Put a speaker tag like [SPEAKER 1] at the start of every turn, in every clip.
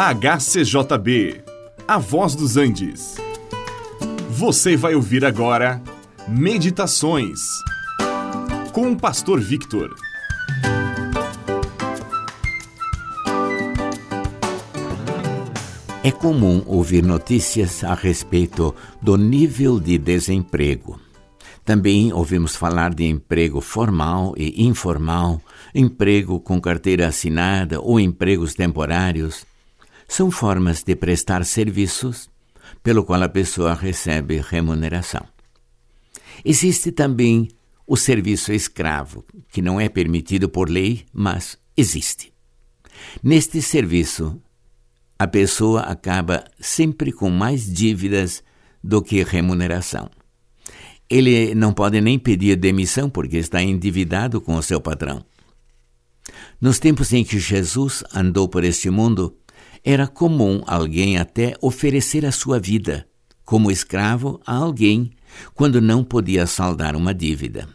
[SPEAKER 1] HCJB, A Voz dos Andes. Você vai ouvir agora Meditações com o Pastor Victor.
[SPEAKER 2] É comum ouvir notícias a respeito do nível de desemprego. Também ouvimos falar de emprego formal e informal, emprego com carteira assinada ou empregos temporários. São formas de prestar serviços pelo qual a pessoa recebe remuneração. Existe também o serviço escravo, que não é permitido por lei, mas existe. Neste serviço, a pessoa acaba sempre com mais dívidas do que remuneração. Ele não pode nem pedir demissão porque está endividado com o seu patrão. Nos tempos em que Jesus andou por este mundo, era comum alguém até oferecer a sua vida como escravo a alguém quando não podia saldar uma dívida.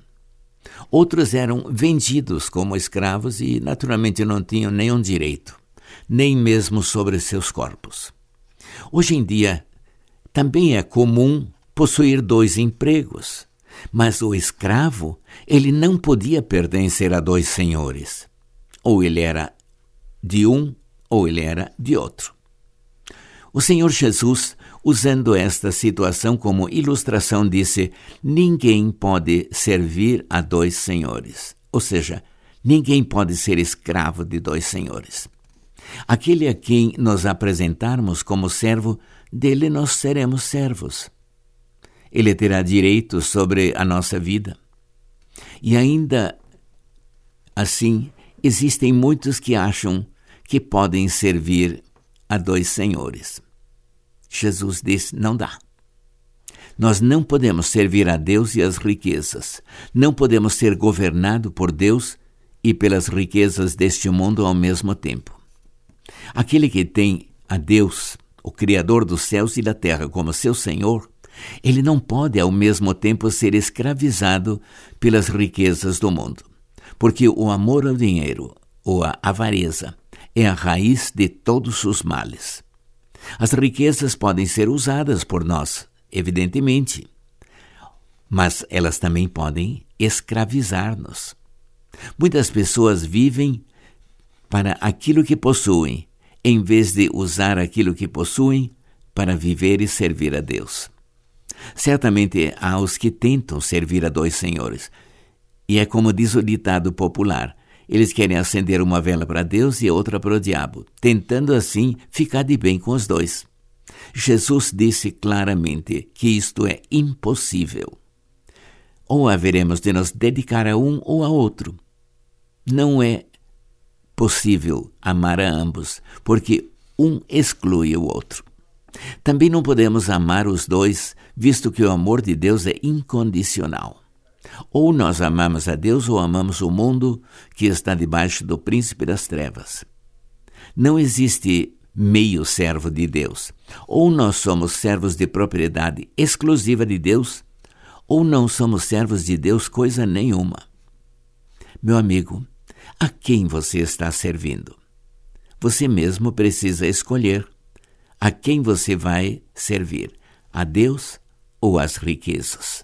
[SPEAKER 2] Outros eram vendidos como escravos e, naturalmente, não tinham nenhum direito, nem mesmo sobre seus corpos. Hoje em dia, também é comum possuir dois empregos, mas o escravo, ele não podia pertencer a dois senhores. Ou ele era de um ou ele era de outro. O Senhor Jesus, usando esta situação como ilustração, disse: Ninguém pode servir a dois senhores. Ou seja, ninguém pode ser escravo de dois senhores. Aquele a quem nos apresentarmos como servo, dele nós seremos servos. Ele terá direito sobre a nossa vida. E ainda assim, existem muitos que acham que podem servir a dois senhores. Jesus disse: não dá. Nós não podemos servir a Deus e as riquezas. Não podemos ser governado por Deus e pelas riquezas deste mundo ao mesmo tempo. Aquele que tem a Deus, o Criador dos céus e da terra, como seu Senhor, ele não pode ao mesmo tempo ser escravizado pelas riquezas do mundo. Porque o amor ao dinheiro ou a avareza é a raiz de todos os males. As riquezas podem ser usadas por nós, evidentemente, mas elas também podem escravizar-nos. Muitas pessoas vivem para aquilo que possuem, em vez de usar aquilo que possuem para viver e servir a Deus. Certamente há os que tentam servir a dois senhores, e é como diz o ditado popular: eles querem acender uma vela para Deus e outra para o diabo, tentando assim ficar de bem com os dois. Jesus disse claramente que isto é impossível. Ou haveremos de nos dedicar a um ou a outro. Não é possível amar a ambos, porque um exclui o outro. Também não podemos amar os dois, visto que o amor de Deus é incondicional. Ou nós amamos a Deus ou amamos o mundo que está debaixo do príncipe das trevas. Não existe meio servo de Deus. Ou nós somos servos de propriedade exclusiva de Deus, ou não somos servos de Deus coisa nenhuma. Meu amigo, a quem você está servindo? Você mesmo precisa escolher a quem você vai servir, a Deus ou às riquezas.